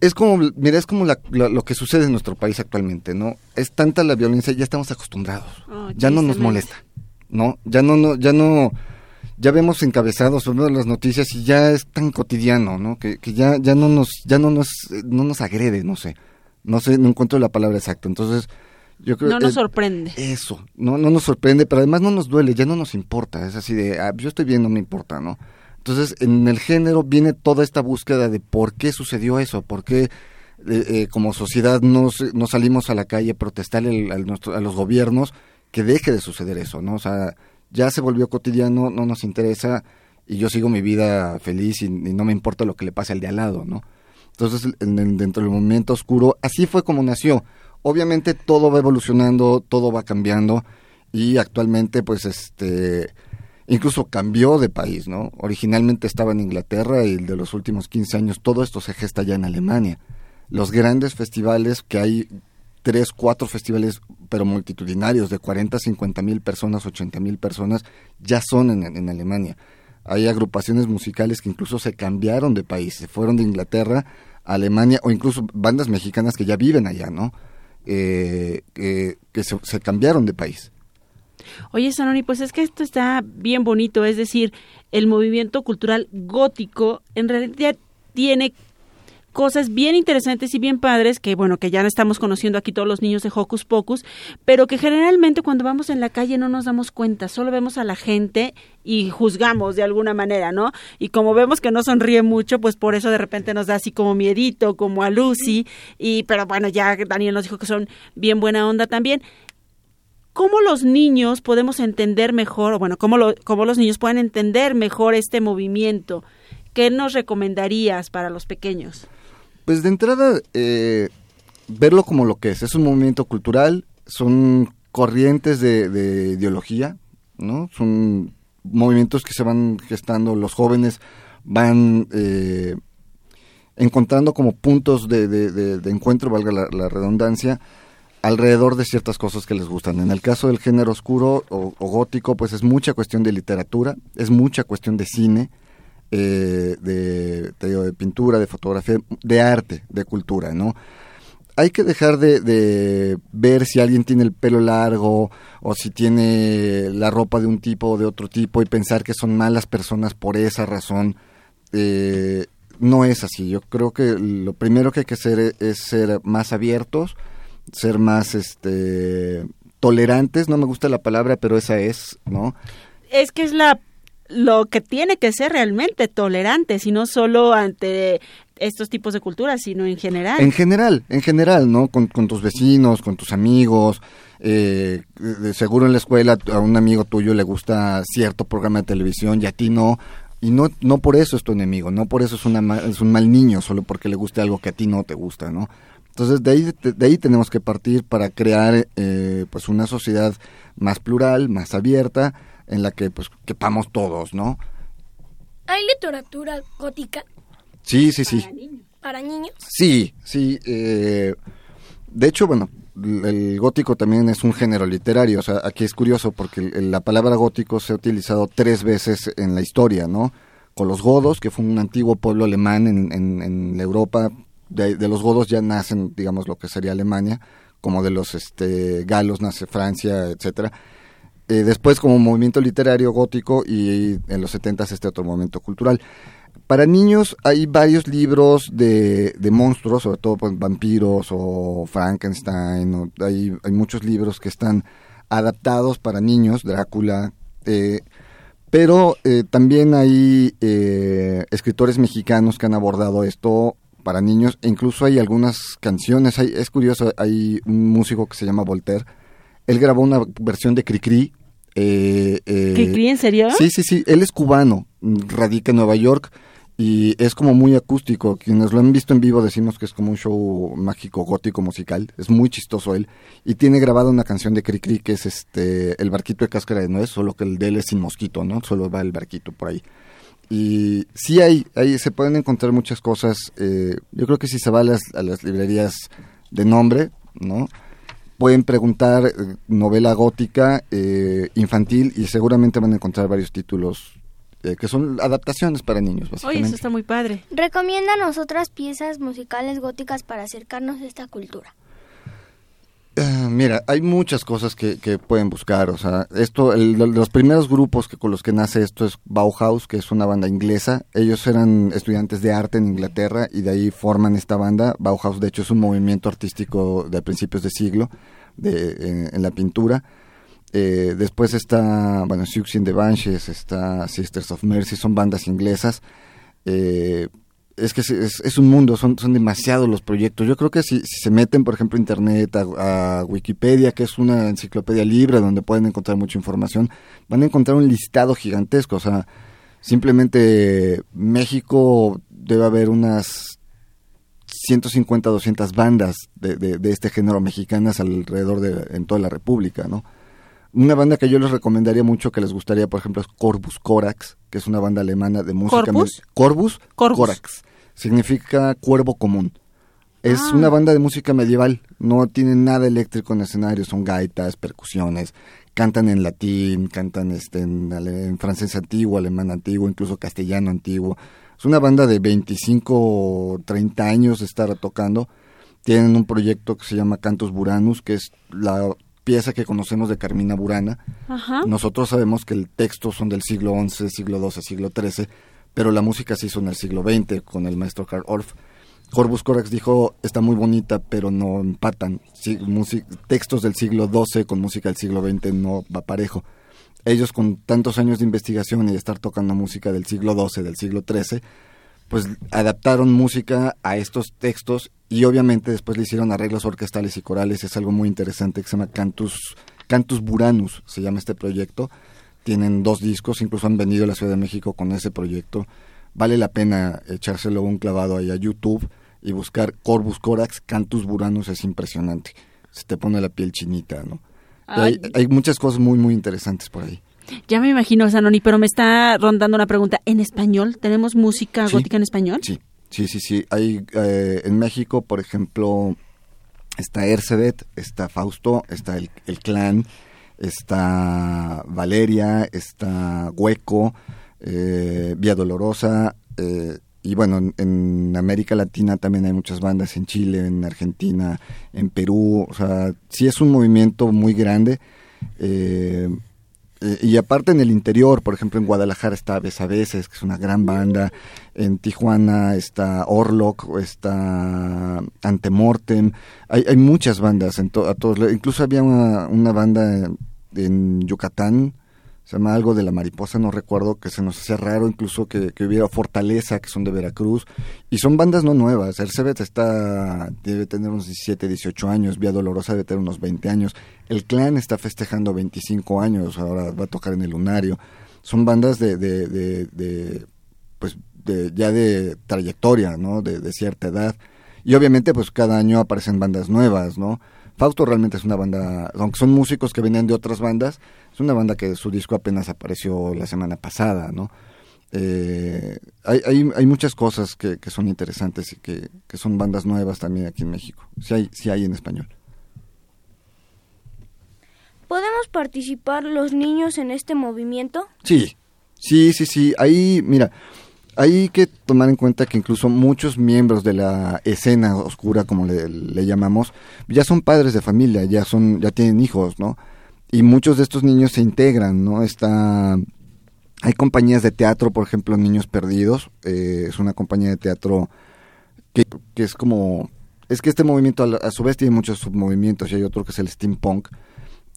Speaker 13: Es como, mira, es como la- la- lo que sucede en nuestro país actualmente, ¿no? Es tanta la violencia, ya estamos acostumbrados.
Speaker 3: Oh,
Speaker 13: ya no nos molesta, ¿no? Ya no, no, ya no, ya vemos encabezados, vemos las noticias y ya es tan cotidiano, ¿no? Que, que ya, ya no nos, ya no nos, no nos agrede, no sé. No sé, no encuentro la palabra exacta. Entonces, yo creo
Speaker 3: No nos
Speaker 13: eh,
Speaker 3: sorprende.
Speaker 13: Eso, no, no nos sorprende, pero además no nos duele, ya no nos importa. Es así de, ah, yo estoy bien, no me importa, ¿no? Entonces, en el género viene toda esta búsqueda de por qué sucedió eso, por qué eh, eh, como sociedad no, no salimos a la calle a protestarle al- al nuestro- a los gobiernos que deje de suceder eso, ¿no? O sea, ya se volvió cotidiano, no nos interesa y yo sigo mi vida feliz y, no me importa lo que le pase al de al lado, ¿no? Entonces, en- en- dentro del movimiento oscuro, así fue como nació. Obviamente todo va evolucionando, todo va cambiando y actualmente, pues, este, incluso cambió de país, ¿no? Originalmente estaba en Inglaterra y de los últimos 15 años todo esto se gesta ya en Alemania. Los grandes festivales, que hay tres, cuatro festivales, pero multitudinarios, de 40, 50 mil personas, 80 mil personas, ya son en, en Alemania. Hay agrupaciones musicales que incluso se cambiaron de país, se fueron de Inglaterra a Alemania, o incluso bandas mexicanas que ya viven allá, ¿no? Eh, que que se cambiaron de país.
Speaker 3: Oye, Sanoni, pues es que esto está bien bonito, es decir, el movimiento cultural gótico en realidad tiene cosas bien interesantes y bien padres que bueno que ya estamos conociendo aquí todos los niños de Hocus Pocus, pero que generalmente cuando vamos en la calle no nos damos cuenta, solo vemos a la gente y juzgamos de alguna manera, ¿no? Y como vemos que no sonríe mucho, pues por eso de repente nos da así como miedito, como a Lucy, y pero bueno, ya Daniel nos dijo que son bien buena onda también. ¿cómo los niños podemos entender mejor, o bueno, cómo, lo, cómo los niños pueden entender mejor este movimiento? ¿Qué nos recomendarías para los pequeños?
Speaker 13: Pues de entrada, eh, verlo como lo que es. Es un movimiento cultural, son corrientes de, de ideología, ¿no? Son movimientos que se van gestando, los jóvenes van eh, encontrando como puntos de, encuentro, valga la, redundancia, alrededor de ciertas cosas que les gustan. En el caso del género oscuro o gótico, pues es mucha cuestión de literatura, es mucha cuestión de cine, eh, de, te digo, de pintura, de fotografía, de arte, de cultura, ¿no? Hay que dejar de, de ver si alguien tiene el pelo largo o si tiene la ropa de un tipo o de otro tipo y pensar que son malas personas por esa razón. Eh, no es así. Yo creo que lo primero que hay que hacer es ser más abiertos, ser más este tolerantes. No me gusta la palabra, pero esa es, ¿no?
Speaker 3: Es que es la lo que tiene que ser realmente tolerante, y no solo ante estos tipos de culturas, sino en general.
Speaker 13: En general, en general, ¿no? Con, tus vecinos, con tus amigos. eh, seguro en la escuela a un amigo tuyo le gusta cierto programa de televisión y a ti no. Y no, no por eso es tu enemigo, no por eso es, una, es un mal niño, solo porque le guste algo que a ti no te gusta, ¿no? Entonces de ahí, de ahí tenemos que partir para crear eh, pues una sociedad más plural, más abierta, en la que pues quepamos todos, ¿no?
Speaker 6: ¿Hay literatura gótica
Speaker 13: Sí, sí, sí.
Speaker 6: para niños?
Speaker 13: Sí, sí. eh, de hecho, bueno, el gótico también es un género literario. O sea, aquí es curioso porque el- la palabra gótico se ha utilizado tres veces en la historia, ¿no? Con los godos, que fue un antiguo pueblo alemán en, en- en Europa. De, de los godos ya nacen, digamos, lo que sería Alemania, como de los este, galos nace Francia, etcétera. Eh, después como movimiento literario gótico y en los 70 este otro movimiento cultural. Para niños hay varios libros de, de monstruos, sobre todo pues, vampiros o Frankenstein, o- hay, hay muchos libros que están adaptados para niños, Drácula, eh, pero eh, también hay escritores mexicanos que han abordado esto para niños, e incluso hay algunas canciones, hay, es curioso, hay un músico que se llama Voltaire, él grabó una versión de Cricri. Eh, eh,
Speaker 3: ¿Cricri, en serio?
Speaker 13: Sí, sí, sí, él es cubano, radica en Nueva York y es como muy acústico. Quienes lo han visto en vivo decimos que es como un show mágico gótico musical, es muy chistoso él y tiene grabada una canción de Cricri que es este El barquito de cáscara de nuez, solo que el de él es sin mosquito, ¿no? Solo va el barquito por ahí. Y sí hay, hay se pueden encontrar muchas cosas. eh, yo creo que si se va a las, a las librerías de nombre, ¿no? Pueden preguntar eh, novela gótica eh, infantil y seguramente van a encontrar varios títulos eh, que son adaptaciones para niños,
Speaker 3: Oye,
Speaker 13: básicamente.
Speaker 3: eso está muy padre.
Speaker 4: Recomiéndanos otras piezas musicales góticas para acercarnos a esta cultura.
Speaker 13: Ah, Mira, hay muchas cosas que, que pueden buscar. O sea, esto, el- lo- los primeros grupos que con los que nace esto es Bauhaus, que es una banda inglesa. Ellos eran estudiantes de arte en Inglaterra y de ahí forman esta banda. Bauhaus, de hecho, es un movimiento artístico de principios de siglo de, en, en la pintura. Eh, después está, bueno, Siouxsie and the Banshees, está Sisters of Mercy, son bandas inglesas. Eh, es que es, es- es un mundo, son, son demasiados los proyectos. Yo creo que si, si se meten, por ejemplo, a Internet, a, a Wikipedia, que es una enciclopedia libre donde pueden encontrar mucha información, van a encontrar un listado gigantesco. O sea, simplemente México debe haber unas 150, 200 bandas de, de, de este género mexicanas alrededor de en toda la República, ¿no? Una banda que yo les recomendaría mucho que les gustaría, por ejemplo, es Corvus Corax, que es una banda alemana de música. Corvus,
Speaker 3: Corvus.
Speaker 13: Corax. Significa cuervo común. Es
Speaker 3: Ah.
Speaker 13: una banda de música medieval. No tiene nada eléctrico en escenario. Son gaitas, percusiones. Cantan en latín, cantan este, en, francés antiguo, alemán antiguo, incluso castellano antiguo. Es una banda de 25 o 30 años de estar tocando. Tienen un proyecto que se llama Cantos Buranus, que es la pieza que conocemos de Carmina Burana.
Speaker 3: Ajá.
Speaker 13: Nosotros sabemos que el texto son del siglo XI, siglo XII, siglo XIII, pero la música se hizo en el siglo XX con el maestro Karl Orff. Corvus Corax dijo, está muy bonita, pero no empatan. Sí, textos del siglo XII con música del siglo XX no va parejo. Ellos con tantos años de investigación y de estar tocando música del siglo XII, del siglo XIII, pues adaptaron música a estos textos y obviamente después le hicieron arreglos orquestales y corales. Es algo muy interesante que se llama Cantus Cantus Buranus se llama este proyecto. Tienen dos discos, incluso han venido a la Ciudad de México con ese proyecto. Vale la pena echárselo un clavado ahí a YouTube y buscar Corvus Corax, Cantus Buranus, es impresionante. Se te pone la piel chinita, ¿no? Hay,
Speaker 3: Ay.
Speaker 13: hay muchas cosas muy, muy interesantes por ahí.
Speaker 3: Ya me imagino, Sanoni, pero me está rondando una pregunta. ¿En español? ¿Tenemos música
Speaker 13: Sí.
Speaker 3: gótica en español?
Speaker 13: Sí, sí, sí, sí. Hay eh, en México, por ejemplo, está Ercebet, está Fausto, está el, el Clan, está Valeria, está Hueco, eh, Vía Dolorosa, eh, y bueno, en, América Latina también hay muchas bandas, en Chile, en Argentina, en Perú, o sea, sí es un movimiento muy grande. eh, y aparte en el interior, por ejemplo en Guadalajara está Aves a Veces, que es una gran banda, en Tijuana está Orlock, está Antemortem, hay, hay muchas bandas, en to- a todos, incluso había una, una banda en Yucatán, se llama algo de la mariposa, no recuerdo, que se nos hacía raro incluso que, que hubiera Fortaleza, que son de Veracruz, y son bandas no nuevas, Ercebet está, debe tener unos 17, 18 años, Vía Dolorosa debe tener unos 20 años, el Clan está festejando 25 años, ahora va a tocar en el Lunario, son bandas de, de, de, de, pues de, ya de trayectoria, ¿no? De, de cierta edad, y obviamente pues cada año aparecen bandas nuevas, ¿no? Fausto realmente es una banda, aunque son músicos que venían de otras bandas, es una banda que su disco apenas apareció la semana pasada, ¿no? Eh, hay, hay, hay muchas cosas que, que son interesantes y que, que son bandas nuevas también aquí en México. Sí hay, sí hay en español.
Speaker 5: ¿Podemos participar los niños en este movimiento?
Speaker 13: Sí, sí, sí, sí. Ahí, mira, hay que tomar en cuenta que incluso muchos miembros de la escena oscura, como le, llamamos, ya son padres de familia, ya son, ya tienen hijos, ¿no? Y muchos de estos niños se integran, ¿no? Está, hay compañías de teatro, por ejemplo, Niños Perdidos, eh, es una compañía de teatro que, que es como, es que este movimiento a, a su vez tiene muchos submovimientos y hay otro que es el steampunk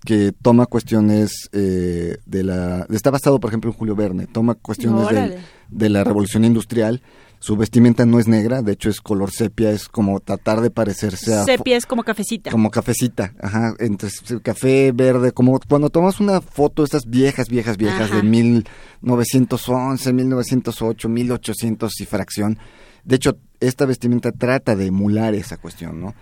Speaker 13: que toma cuestiones eh, de la está basado por ejemplo en Julio Verne toma cuestiones del-
Speaker 3: Órale.
Speaker 13: De la revolución industrial su vestimenta no es negra de hecho es color sepia es como tratar de parecerse a
Speaker 3: Sepia es como cafecita.
Speaker 13: como cafecita, ajá, entre café verde, como cuando tomas una foto, estas viejas, viejas, viejas
Speaker 3: Ajá.
Speaker 13: de 1911, 1908, 1800 y fracción. De hecho, esta vestimenta trata de emular esa cuestión, ¿no?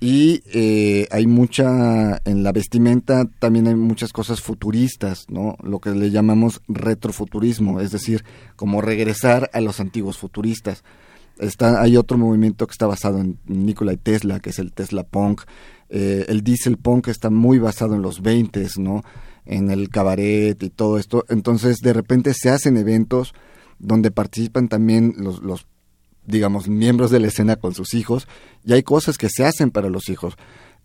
Speaker 13: Y eh, hay mucha, en la vestimenta también hay muchas cosas futuristas, ¿no? Lo que le llamamos retrofuturismo, es decir, como regresar a los antiguos futuristas. Está, hay otro movimiento que está basado en Nikola Tesla, que es el Tesla Punk. Eh, el Diesel Punk está muy basado en los 20, ¿no? En el cabaret y todo esto. Entonces, de repente se hacen eventos donde participan también los, los digamos, miembros de la escena con sus hijos, y hay cosas que se hacen para los hijos.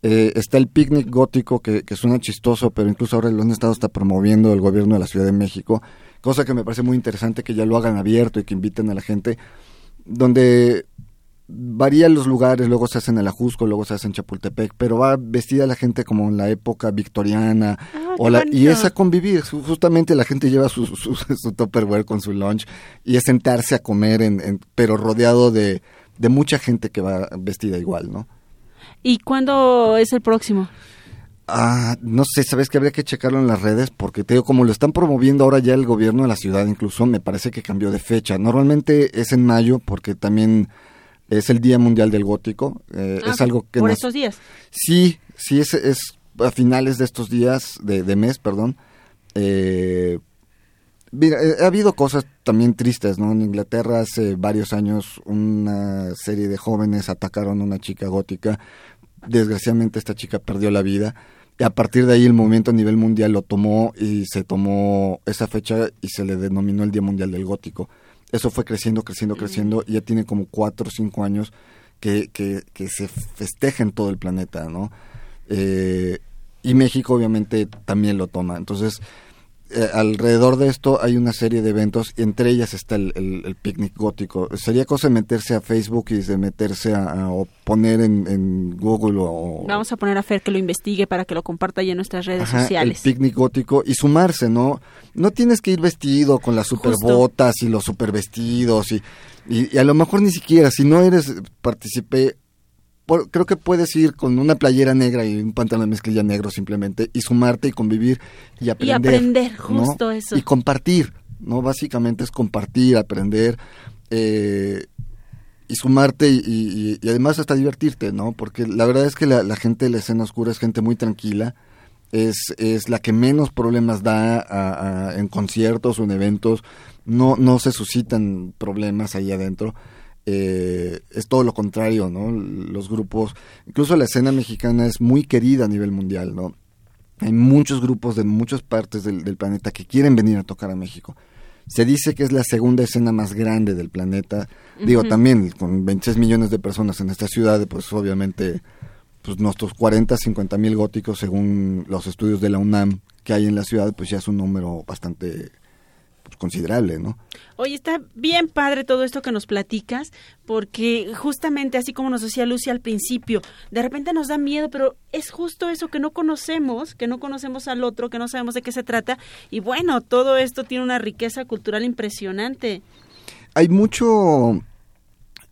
Speaker 13: Eh, está el picnic gótico que, que suena chistoso, pero incluso ahora lo han estado promoviendo el gobierno de la Ciudad de México, cosa que me parece muy interesante que ya lo hagan abierto y que inviten a la gente, donde varían los lugares, luego se hacen en Ajusco, luego se hace en Chapultepec, pero va vestida la gente como en la época victoriana, o la- y es a convivir, Ju- justamente la gente lleva su, su, su Tupperware con su lunch, y es sentarse a comer, en, en- pero rodeado de, de mucha gente que va vestida igual, ¿no?
Speaker 3: ¿Y cuándo es el próximo?
Speaker 13: Ah, no sé, sabes que habría que checarlo en las redes porque te digo, como lo están promoviendo ahora ya el gobierno de la ciudad, incluso me parece que cambió de fecha. Normalmente es en mayo porque también es el Día Mundial del Gótico. eh,
Speaker 3: Ah,
Speaker 13: es algo que
Speaker 3: por
Speaker 13: nos-
Speaker 3: estos días.
Speaker 13: Sí, sí, es, es a finales de estos días, de, de mes, perdón. Eh, mira, eh, ha habido cosas también tristes, ¿no? En Inglaterra hace varios años una serie de jóvenes atacaron a una chica gótica. Desgraciadamente esta chica perdió la vida. Y a partir de ahí el movimiento a nivel mundial lo tomó y se tomó esa fecha y se le denominó el Día Mundial del Gótico. Eso fue creciendo, creciendo, creciendo y ya tiene como cuatro o cinco años que, que, que se festeja en todo el planeta, ¿no? Eh, y México obviamente también lo toma. Entonces, eh, alrededor de esto hay una serie de eventos, y entre ellas está el, el- el picnic gótico. Sería cosa de meterse a Facebook y de meterse a, a- o poner en, en Google o...
Speaker 3: Vamos a poner a Fer que lo investigue para que lo comparta ya en nuestras redes
Speaker 13: Ajá,
Speaker 3: sociales.
Speaker 13: el picnic gótico y sumarse, ¿no? No tienes que ir vestido con las super
Speaker 3: Justo.
Speaker 13: botas y los super vestidos y, y, y a lo mejor ni siquiera, si no eres participé por- creo que puedes ir con una playera negra y un pantalón de mezclilla negro simplemente y sumarte y convivir y aprender.
Speaker 3: aprender,
Speaker 13: ¿no?
Speaker 3: justo eso.
Speaker 13: Y compartir, ¿no? Básicamente es compartir, aprender eh, y sumarte y, y- y además hasta divertirte, ¿no? Porque la verdad es que la, la gente de la escena oscura es gente muy tranquila, es, es la que menos problemas da a- a- en conciertos o en eventos, no, no se suscitan problemas ahí adentro. Eh, es todo lo contrario, ¿no? Los grupos, incluso la escena mexicana es muy querida a nivel mundial, ¿no? Hay muchos grupos de muchas partes del, del planeta que quieren venir a tocar a México. Se dice que es la segunda escena más grande del planeta. Digo, también con 26 millones de personas en esta ciudad, pues obviamente pues nuestros 40, 50 mil góticos, según los estudios de la UNAM que hay en la ciudad, pues ya es un número bastante considerable, ¿no?
Speaker 3: Oye, está bien padre todo esto que nos platicas, porque justamente así como nos decía Lucy al principio, de repente nos da miedo, pero es justo eso que no conocemos, que no conocemos al otro, que no sabemos de qué se trata, y bueno, todo esto tiene una riqueza cultural impresionante.
Speaker 13: Hay mucho,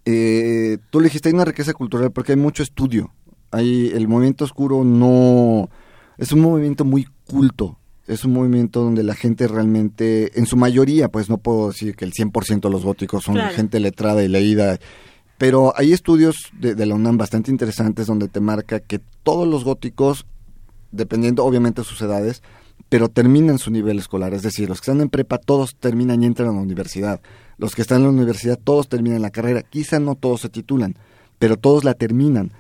Speaker 13: eh, tú le dijiste, hay una riqueza cultural porque hay mucho estudio. Hay, el movimiento oscuro no, es un movimiento muy culto, es un movimiento donde la gente realmente, en su mayoría, pues no puedo decir que el 100% de los góticos son
Speaker 14: Claro.
Speaker 13: gente letrada y leída, pero hay estudios de, de la UNAM bastante interesantes donde te marca que todos los góticos, dependiendo obviamente de sus edades, pero terminan su nivel escolar, es decir, los que están en prepa todos terminan y entran a la universidad, los que están en la universidad todos terminan la carrera, quizá no todos se titulan, pero todos la terminan,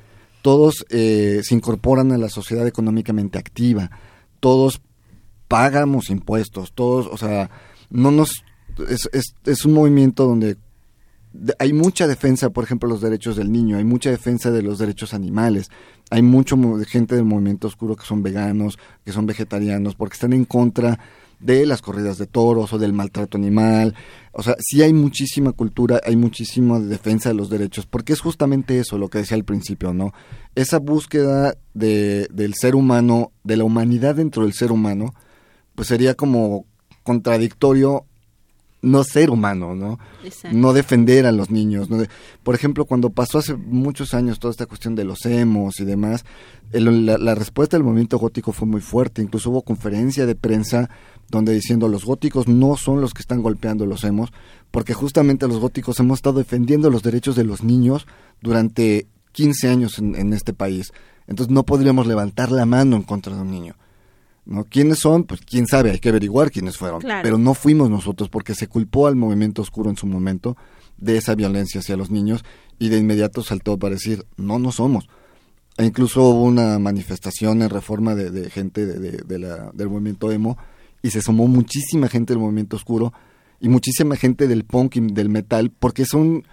Speaker 13: todos eh, se incorporan a la sociedad económicamente activa, todos pagamos impuestos, todos, o sea, no nos es, es, es un movimiento donde de- hay mucha defensa, por ejemplo, de los derechos del niño, hay mucha defensa de los derechos animales, hay mucho mo- gente del movimiento oscuro que son veganos, que son vegetarianos, porque están en contra de las corridas de toros o del maltrato animal. O sea, sí hay muchísima cultura, hay muchísima defensa de los derechos, porque es justamente eso lo que decía al principio, ¿no? Esa búsqueda de, del ser humano, de la humanidad dentro del ser humano, pues sería como contradictorio no ser humano, ¿no?
Speaker 3: Exacto.
Speaker 13: No defender a los niños. ¿no? Por ejemplo, cuando pasó hace muchos años toda esta cuestión de los emos y demás, el- la, la respuesta del movimiento gótico fue muy fuerte. Incluso hubo conferencia de prensa donde diciendo los góticos no son los que están golpeando los emos, porque justamente los góticos hemos estado defendiendo los derechos de los niños durante 15 años en, en este país. Entonces no podríamos levantar la mano en contra de un niño. ¿No? ¿Quiénes son? Pues quién sabe, hay que averiguar quiénes fueron.
Speaker 3: Claro.
Speaker 13: Pero no fuimos nosotros porque se culpó al movimiento oscuro en su momento de esa violencia hacia los niños y de inmediato saltó para decir, no, no somos. E incluso hubo una manifestación en reforma de, de gente de, de- de la- del movimiento emo y se sumó muchísima gente del movimiento oscuro y muchísima gente del punk y del metal porque son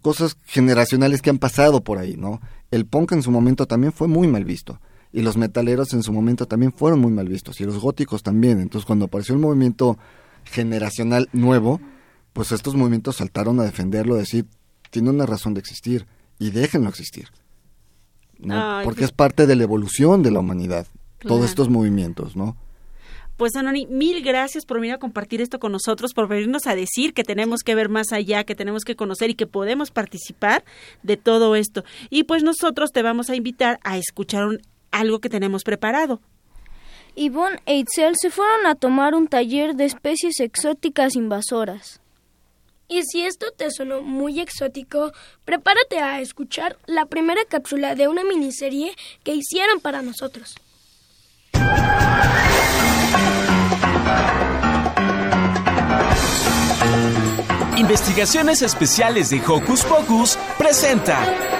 Speaker 13: cosas generacionales que han pasado por ahí, ¿no? El punk en su momento también fue muy mal visto y los metaleros en su momento también fueron muy mal vistos y los góticos también. Entonces cuando apareció el movimiento generacional nuevo, pues estos movimientos saltaron a defenderlo, a decir, tiene una razón de existir y déjenlo existir. ¿no?
Speaker 3: Ay,
Speaker 13: Porque
Speaker 3: pues-
Speaker 13: es parte de la evolución de la humanidad,
Speaker 3: Claro.
Speaker 13: todos estos movimientos, ¿no?
Speaker 3: Pues Anoni, mil gracias por venir a compartir esto con nosotros, por venirnos a decir que tenemos que ver más allá, que tenemos que conocer y que podemos participar de todo esto. Y pues nosotros te vamos a invitar a escuchar un- algo que tenemos preparado.
Speaker 5: Yvonne e Itzel se fueron a tomar un taller de especies exóticas invasoras.
Speaker 6: Y si esto te sonó muy exótico, prepárate a escuchar la primera cápsula de una miniserie que hicieron para nosotros.
Speaker 1: Investigaciones Especiales de Hocus Pocus presenta.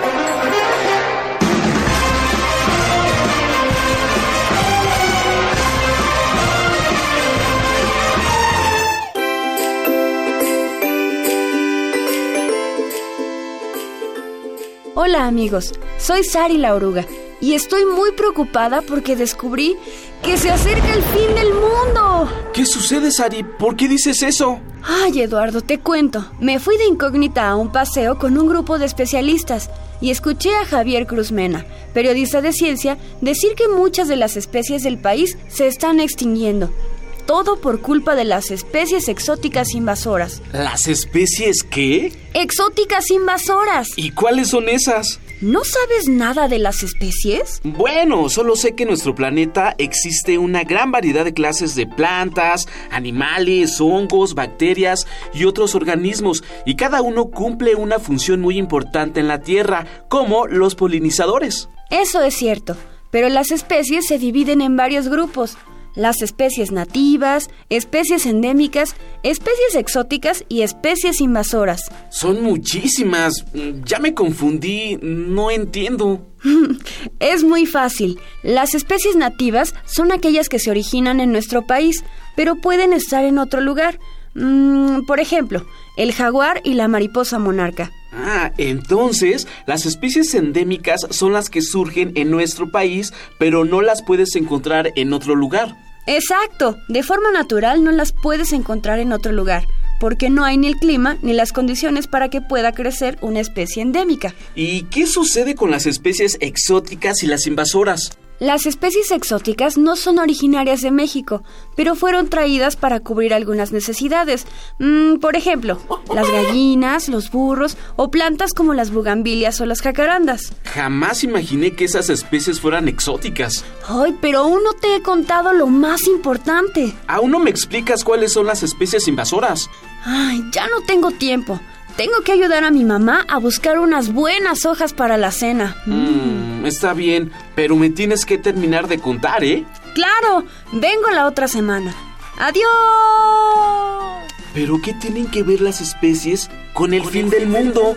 Speaker 15: Hola amigos, soy Sari la oruga y estoy muy preocupada porque descubrí que se acerca el fin del mundo.
Speaker 1: ¿Qué sucede, Sari? ¿Por qué dices eso?
Speaker 15: Ay, Eduardo, te cuento. Me fui de incógnita a un paseo con un grupo de especialistas y escuché a Javier Cruzmena, periodista de ciencia, decir que muchas de las especies del país se están extinguiendo. Todo por culpa de las especies exóticas invasoras.
Speaker 1: ¿Las especies qué?
Speaker 15: ¡Exóticas invasoras!
Speaker 1: ¿Y cuáles son esas?
Speaker 15: ¿No sabes nada de las especies?
Speaker 1: Bueno, solo sé que en nuestro planeta existe una gran variedad de clases de plantas, animales, hongos, bacterias y otros organismos, y cada uno cumple una función muy importante en la Tierra, como los polinizadores.
Speaker 15: Eso es cierto, pero las especies se dividen en varios grupos. Las especies nativas, especies endémicas, especies exóticas y especies invasoras.
Speaker 1: Son muchísimas. Ya me confundí. No entiendo. <laughs>
Speaker 15: Es muy fácil. Las especies nativas son aquellas que se originan en nuestro país, pero pueden estar en otro lugar. Mm, por ejemplo, el jaguar y la mariposa monarca.
Speaker 1: Ah, entonces las especies endémicas son las que surgen en nuestro país, pero no las puedes encontrar en otro lugar.
Speaker 15: Exacto, de forma natural no las puedes encontrar en otro lugar, porque no hay ni el clima ni las condiciones para que pueda crecer una especie endémica.
Speaker 1: ¿Y qué sucede con las especies exóticas y las invasoras?
Speaker 15: Las especies exóticas no son originarias de México, pero fueron traídas para cubrir algunas necesidades. Mm, por ejemplo, las gallinas, los burros o plantas como las bugambilias o las jacarandas.
Speaker 1: Jamás imaginé que esas especies fueran exóticas.
Speaker 15: Ay, pero aún no te he contado lo más importante.
Speaker 1: ¿Aún no me explicas cuáles son las especies invasoras?
Speaker 15: Ay, ya no tengo tiempo. Tengo que ayudar a mi mamá a buscar unas buenas hojas para la cena.
Speaker 1: Mm, está bien, pero me tienes que terminar de contar, ¿eh?
Speaker 15: Claro, vengo la otra semana. ¡Adiós!
Speaker 1: ¿Pero qué tienen que ver las especies con el fin del mundo?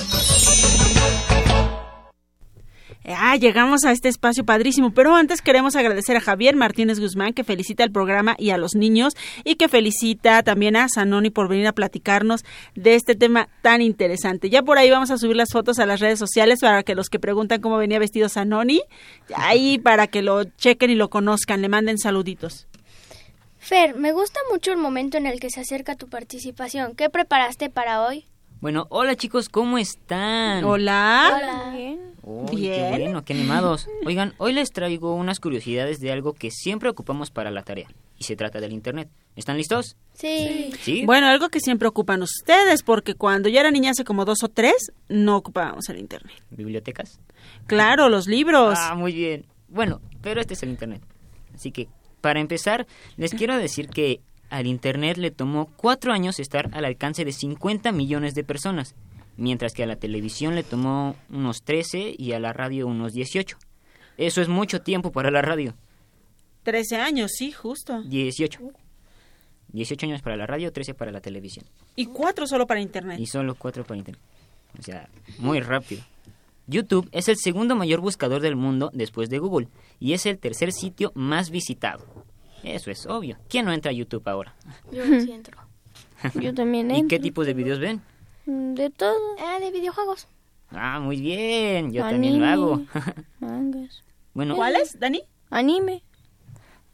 Speaker 3: Ah, llegamos a este espacio padrísimo, pero antes queremos agradecer a Javier Martínez Guzmán que felicita el programa y a los niños y que felicita también a Sanoni por venir a platicarnos de este tema tan interesante. Ya por ahí vamos a subir las fotos a las redes sociales para que los que preguntan cómo venía vestido Sanoni, ahí para que lo chequen y lo conozcan, le manden saluditos.
Speaker 4: Fer, me gusta mucho el momento en el que se acerca tu participación. ¿Qué preparaste para hoy?
Speaker 14: Bueno, hola chicos, ¿cómo están?
Speaker 3: Hola.
Speaker 4: Hola.
Speaker 14: Uy,
Speaker 3: Bien.
Speaker 14: Qué bueno, qué animados. Oigan, hoy les traigo unas curiosidades de algo que siempre ocupamos para la tarea. Y se trata del Internet. ¿Están listos?
Speaker 4: Sí.
Speaker 14: ¿Sí?
Speaker 3: Bueno, algo que siempre ocupan ustedes, porque cuando yo era niña hace como dos o tres, no ocupábamos el Internet.
Speaker 14: ¿Bibliotecas?
Speaker 3: Claro, los libros.
Speaker 14: Ah, muy bien. Bueno, pero este es el Internet. Así que, para empezar, les quiero decir que al Internet le tomó cuatro años estar al alcance de 50 millones de personas, mientras que a la televisión le tomó unos 13 y a la radio unos 18. Eso es mucho tiempo para la radio.
Speaker 3: 13 años, sí, justo.
Speaker 14: 18. 18 años para la radio, 13 para la televisión.
Speaker 3: Y cuatro solo para Internet.
Speaker 14: Y solo 4 para internet. O sea, muy rápido. YouTube es el segundo mayor buscador del mundo después de Google y es el tercer sitio más visitado. Eso es obvio. ¿Quién no entra a YouTube ahora?
Speaker 4: Yo sí entro. <laughs>
Speaker 5: Yo también
Speaker 14: ¿Y
Speaker 5: entro.
Speaker 14: qué tipo de videos ven?
Speaker 5: De todo.
Speaker 4: Ah, de videojuegos.
Speaker 14: Ah, muy bien. Yo también lo
Speaker 5: Anime,
Speaker 14: hago. <laughs>
Speaker 5: Mangas.
Speaker 14: bueno,
Speaker 3: ¿Cuáles, Dani?
Speaker 5: Anime.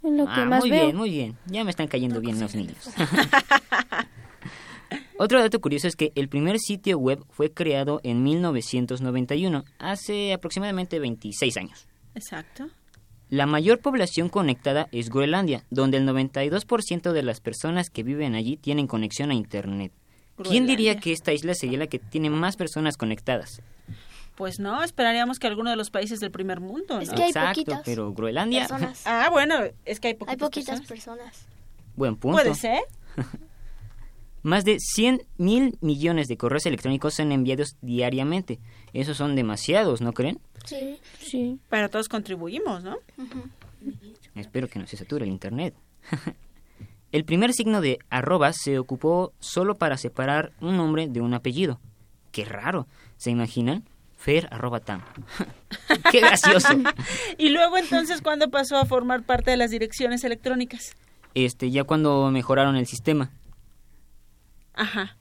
Speaker 5: Es lo que
Speaker 14: Ah,
Speaker 5: más
Speaker 14: muy
Speaker 5: veo.
Speaker 14: bien, muy bien. Ya me están cayendo bien los niños. <laughs> Otro dato curioso es que el primer sitio web fue creado en 1991, hace aproximadamente 26 años.
Speaker 3: Exacto.
Speaker 14: La mayor población conectada es Groenlandia, donde el 92% de las personas que viven allí tienen conexión a Internet. ¿Quién diría que esta isla sería la que tiene más personas conectadas?
Speaker 3: Pues no, esperaríamos que alguno de los países del primer mundo, ¿no?
Speaker 4: Es que hay
Speaker 14: Exacto,
Speaker 4: poquitas
Speaker 14: pero Groenlandia...
Speaker 4: personas.
Speaker 3: Ah, bueno, es que hay poquitas,
Speaker 4: Hay poquitas
Speaker 3: personas.
Speaker 4: personas.
Speaker 14: Buen punto.
Speaker 3: Puede ser. <laughs>
Speaker 14: Más de 100 mil millones de correos electrónicos son enviados diariamente. Esos son demasiados, ¿no creen?
Speaker 4: Sí.
Speaker 5: Sí.
Speaker 3: Pero todos contribuimos, ¿no?
Speaker 14: Espero que no se sature el Internet. <laughs> el primer signo de arroba se ocupó solo para separar un nombre de un apellido. Qué raro, ¿se imaginan? fer.tam. <laughs> Qué gracioso. <laughs>
Speaker 3: y luego entonces, ¿cuándo pasó a formar parte de las direcciones electrónicas?
Speaker 14: Este, ya cuando mejoraron el sistema.
Speaker 3: Ajá.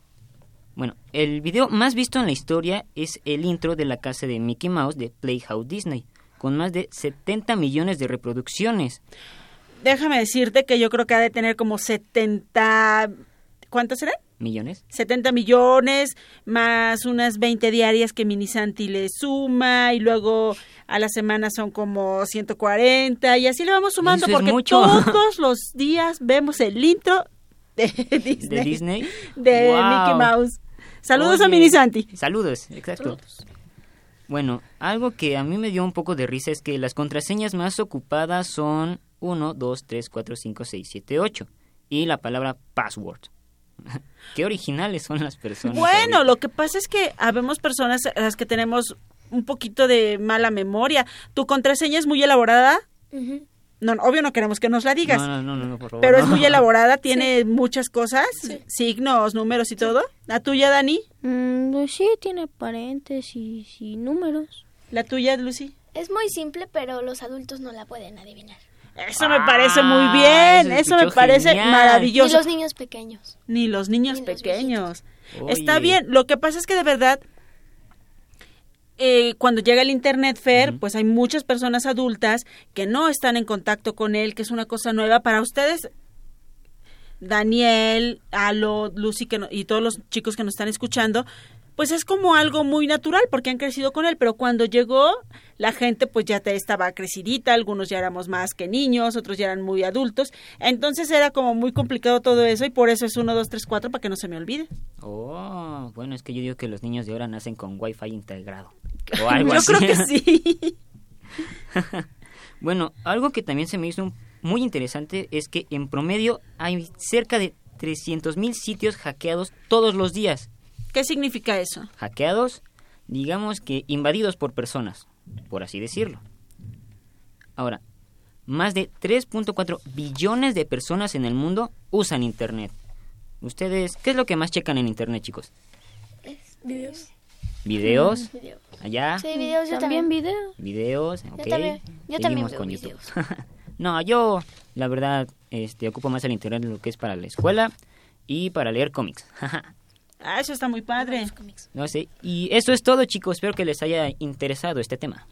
Speaker 14: Bueno, el video más visto en la historia es el intro de la casa de Mickey Mouse de Playhouse Disney, con más de 70 millones de reproducciones.
Speaker 3: Déjame decirte que yo creo que ha de tener como 70... ¿Cuántos serán?
Speaker 14: ¿Millones?
Speaker 3: 70 millones, más unas 20 diarias que Minisanti le suma, y luego a la semana son como 140, y así le vamos sumando,
Speaker 14: Eso
Speaker 3: porque todos <laughs> los días vemos el intro de <laughs> Disney.
Speaker 14: ¿De Disney?
Speaker 3: De
Speaker 14: Wow.
Speaker 3: Mickey Mouse. Saludos a
Speaker 14: Oye,
Speaker 3: Minisanti.
Speaker 14: Saludos, exacto. Bueno, algo que a mí me dio un poco de risa es que las contraseñas más ocupadas son 1, 2, 3, 4, 5, 6, 7, 8 y la palabra password. <laughs> Qué originales son las personas.
Speaker 3: Bueno, lo que pasa es que habemos personas a las que tenemos un poquito de mala memoria. ¿Tu contraseña es muy elaborada? No, no, obvio no queremos que nos la digas.
Speaker 14: No, no, no, no, por favor.
Speaker 3: Pero es muy elaborada, tiene muchas cosas, signos, números y todo. ¿La tuya, Dani?
Speaker 5: Mm, pues sí, tiene paréntesis y números.
Speaker 3: ¿La tuya, Lucy?
Speaker 4: Es muy simple, pero los adultos no la pueden adivinar.
Speaker 3: Eso me parece muy bien,
Speaker 14: eso
Speaker 3: me parece
Speaker 14: genial.
Speaker 3: maravilloso.
Speaker 4: Y los niños pequeños.
Speaker 3: Ni los niños pequeños. Está bien, lo que pasa es que de verdad, eh, cuando llega el Internet Fair, pues hay muchas personas adultas que no están en contacto con él, que es una cosa nueva para ustedes. Daniel, Alo, Lucy que no- y todos los chicos que nos están escuchando, pues es como algo muy natural porque han crecido con él, pero cuando llegó la gente pues ya te estaba crecidita, algunos ya éramos más que niños, otros ya eran muy adultos, entonces era como muy complicado todo eso y por eso es 1, 2, 3, 4 para que no se me olvide.
Speaker 14: Oh, bueno, es que yo digo que los niños de ahora nacen con Wi-Fi integrado. O <laughs> algo
Speaker 3: Yo
Speaker 14: así.
Speaker 3: creo que sí. <laughs>
Speaker 14: bueno, algo que también se me hizo muy interesante es que en promedio hay cerca de 300.000 sitios hackeados todos los días.
Speaker 3: ¿Qué significa eso?
Speaker 14: Hackeados, digamos que invadidos por personas, por así decirlo. Ahora, más de 3.4 billones de personas en el mundo usan Internet. Ustedes, ¿qué es lo que más checan en Internet, chicos?
Speaker 6: Videos.
Speaker 14: ¿Videos? <laughs>
Speaker 4: Videos.
Speaker 14: ¿Allá?
Speaker 4: Sí, videos, yo
Speaker 5: También
Speaker 4: también.
Speaker 5: videos.
Speaker 14: Videos, ok.
Speaker 4: también- yo también
Speaker 14: Seguimos
Speaker 4: veo
Speaker 14: con
Speaker 4: videos.
Speaker 14: YouTube. <laughs> no, yo, la verdad, este, ocupo más el internet en lo que es para la escuela y para leer cómics. <laughs>
Speaker 3: Ah, eso está muy padre.
Speaker 14: no sé. Y eso es todo, chicos. Espero que les haya interesado este tema.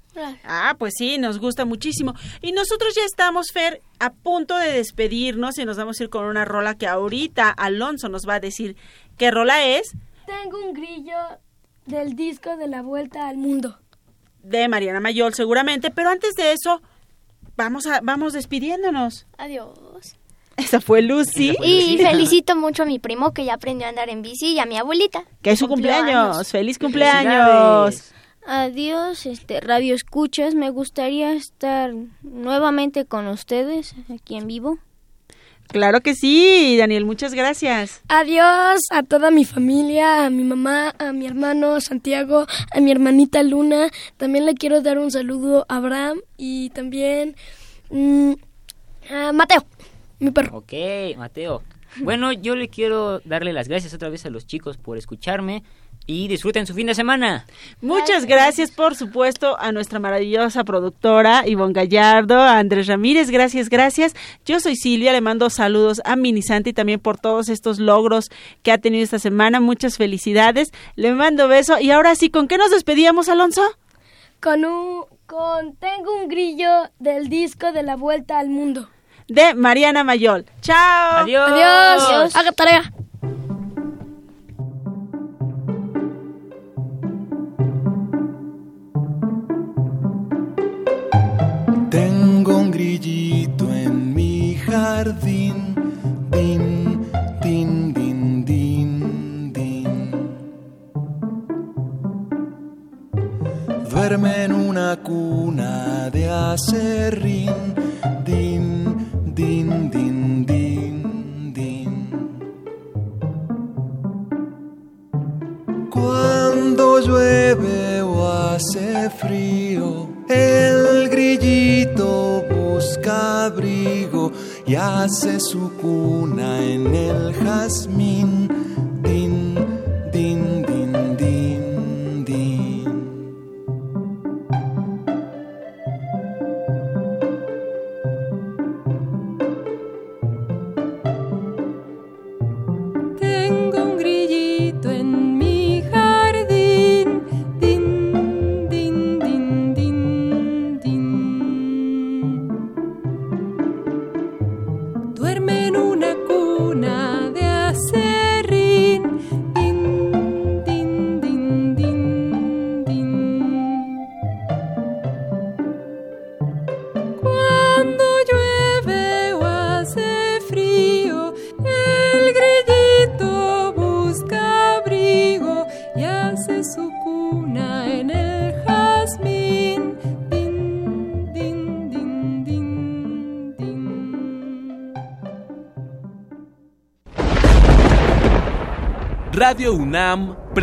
Speaker 3: Ah, pues sí, nos gusta muchísimo. Y nosotros ya estamos, Fer, a punto de despedirnos y nos vamos a ir con una rola que ahorita Alonso nos va a decir qué rola es
Speaker 6: Tengo un grillo del disco de la vuelta al mundo.
Speaker 3: de Mariana Mayol seguramente, pero antes de eso vamos a vamos despidiéndonos.
Speaker 4: Adiós.
Speaker 3: Esa fue Lucy.
Speaker 4: Y felicito mucho a mi primo que ya aprendió a andar en bici y a mi abuelita.
Speaker 3: Que es su cumpleaños.
Speaker 4: años.
Speaker 3: Feliz cumpleaños.
Speaker 5: Adiós, este Radio Escuchas. Me gustaría estar nuevamente con ustedes aquí en vivo.
Speaker 3: Claro que sí, Daniel, muchas gracias.
Speaker 6: Adiós a toda mi familia, a mi mamá, a mi hermano Santiago, a mi hermanita Luna. También le quiero dar un saludo a Abraham y también mm, a Mateo, mi perro.
Speaker 14: Ok, Mateo. Bueno, yo le quiero darle las gracias otra vez a los chicos por escucharme y disfruten su fin de semana.
Speaker 3: Muchas gracias, por supuesto, a nuestra maravillosa productora Ivonne Gallardo, a Andrés Ramírez, gracias, gracias. Yo soy Silvia, le mando saludos a Mini Santi también por todos estos logros que ha tenido esta semana. Muchas felicidades. Le mando beso. Y ahora sí, ¿con qué nos despedíamos, Alonso?
Speaker 6: Con un con Tengo un grillo del disco de la vuelta al mundo.
Speaker 3: De Mariana Mayol. ¡Chao!
Speaker 14: Adiós.
Speaker 6: Adiós. Haga tarea.
Speaker 16: Tengo un grillito en mi jardín, din, din, din, din, din. Duerme en una cuna de acerrín,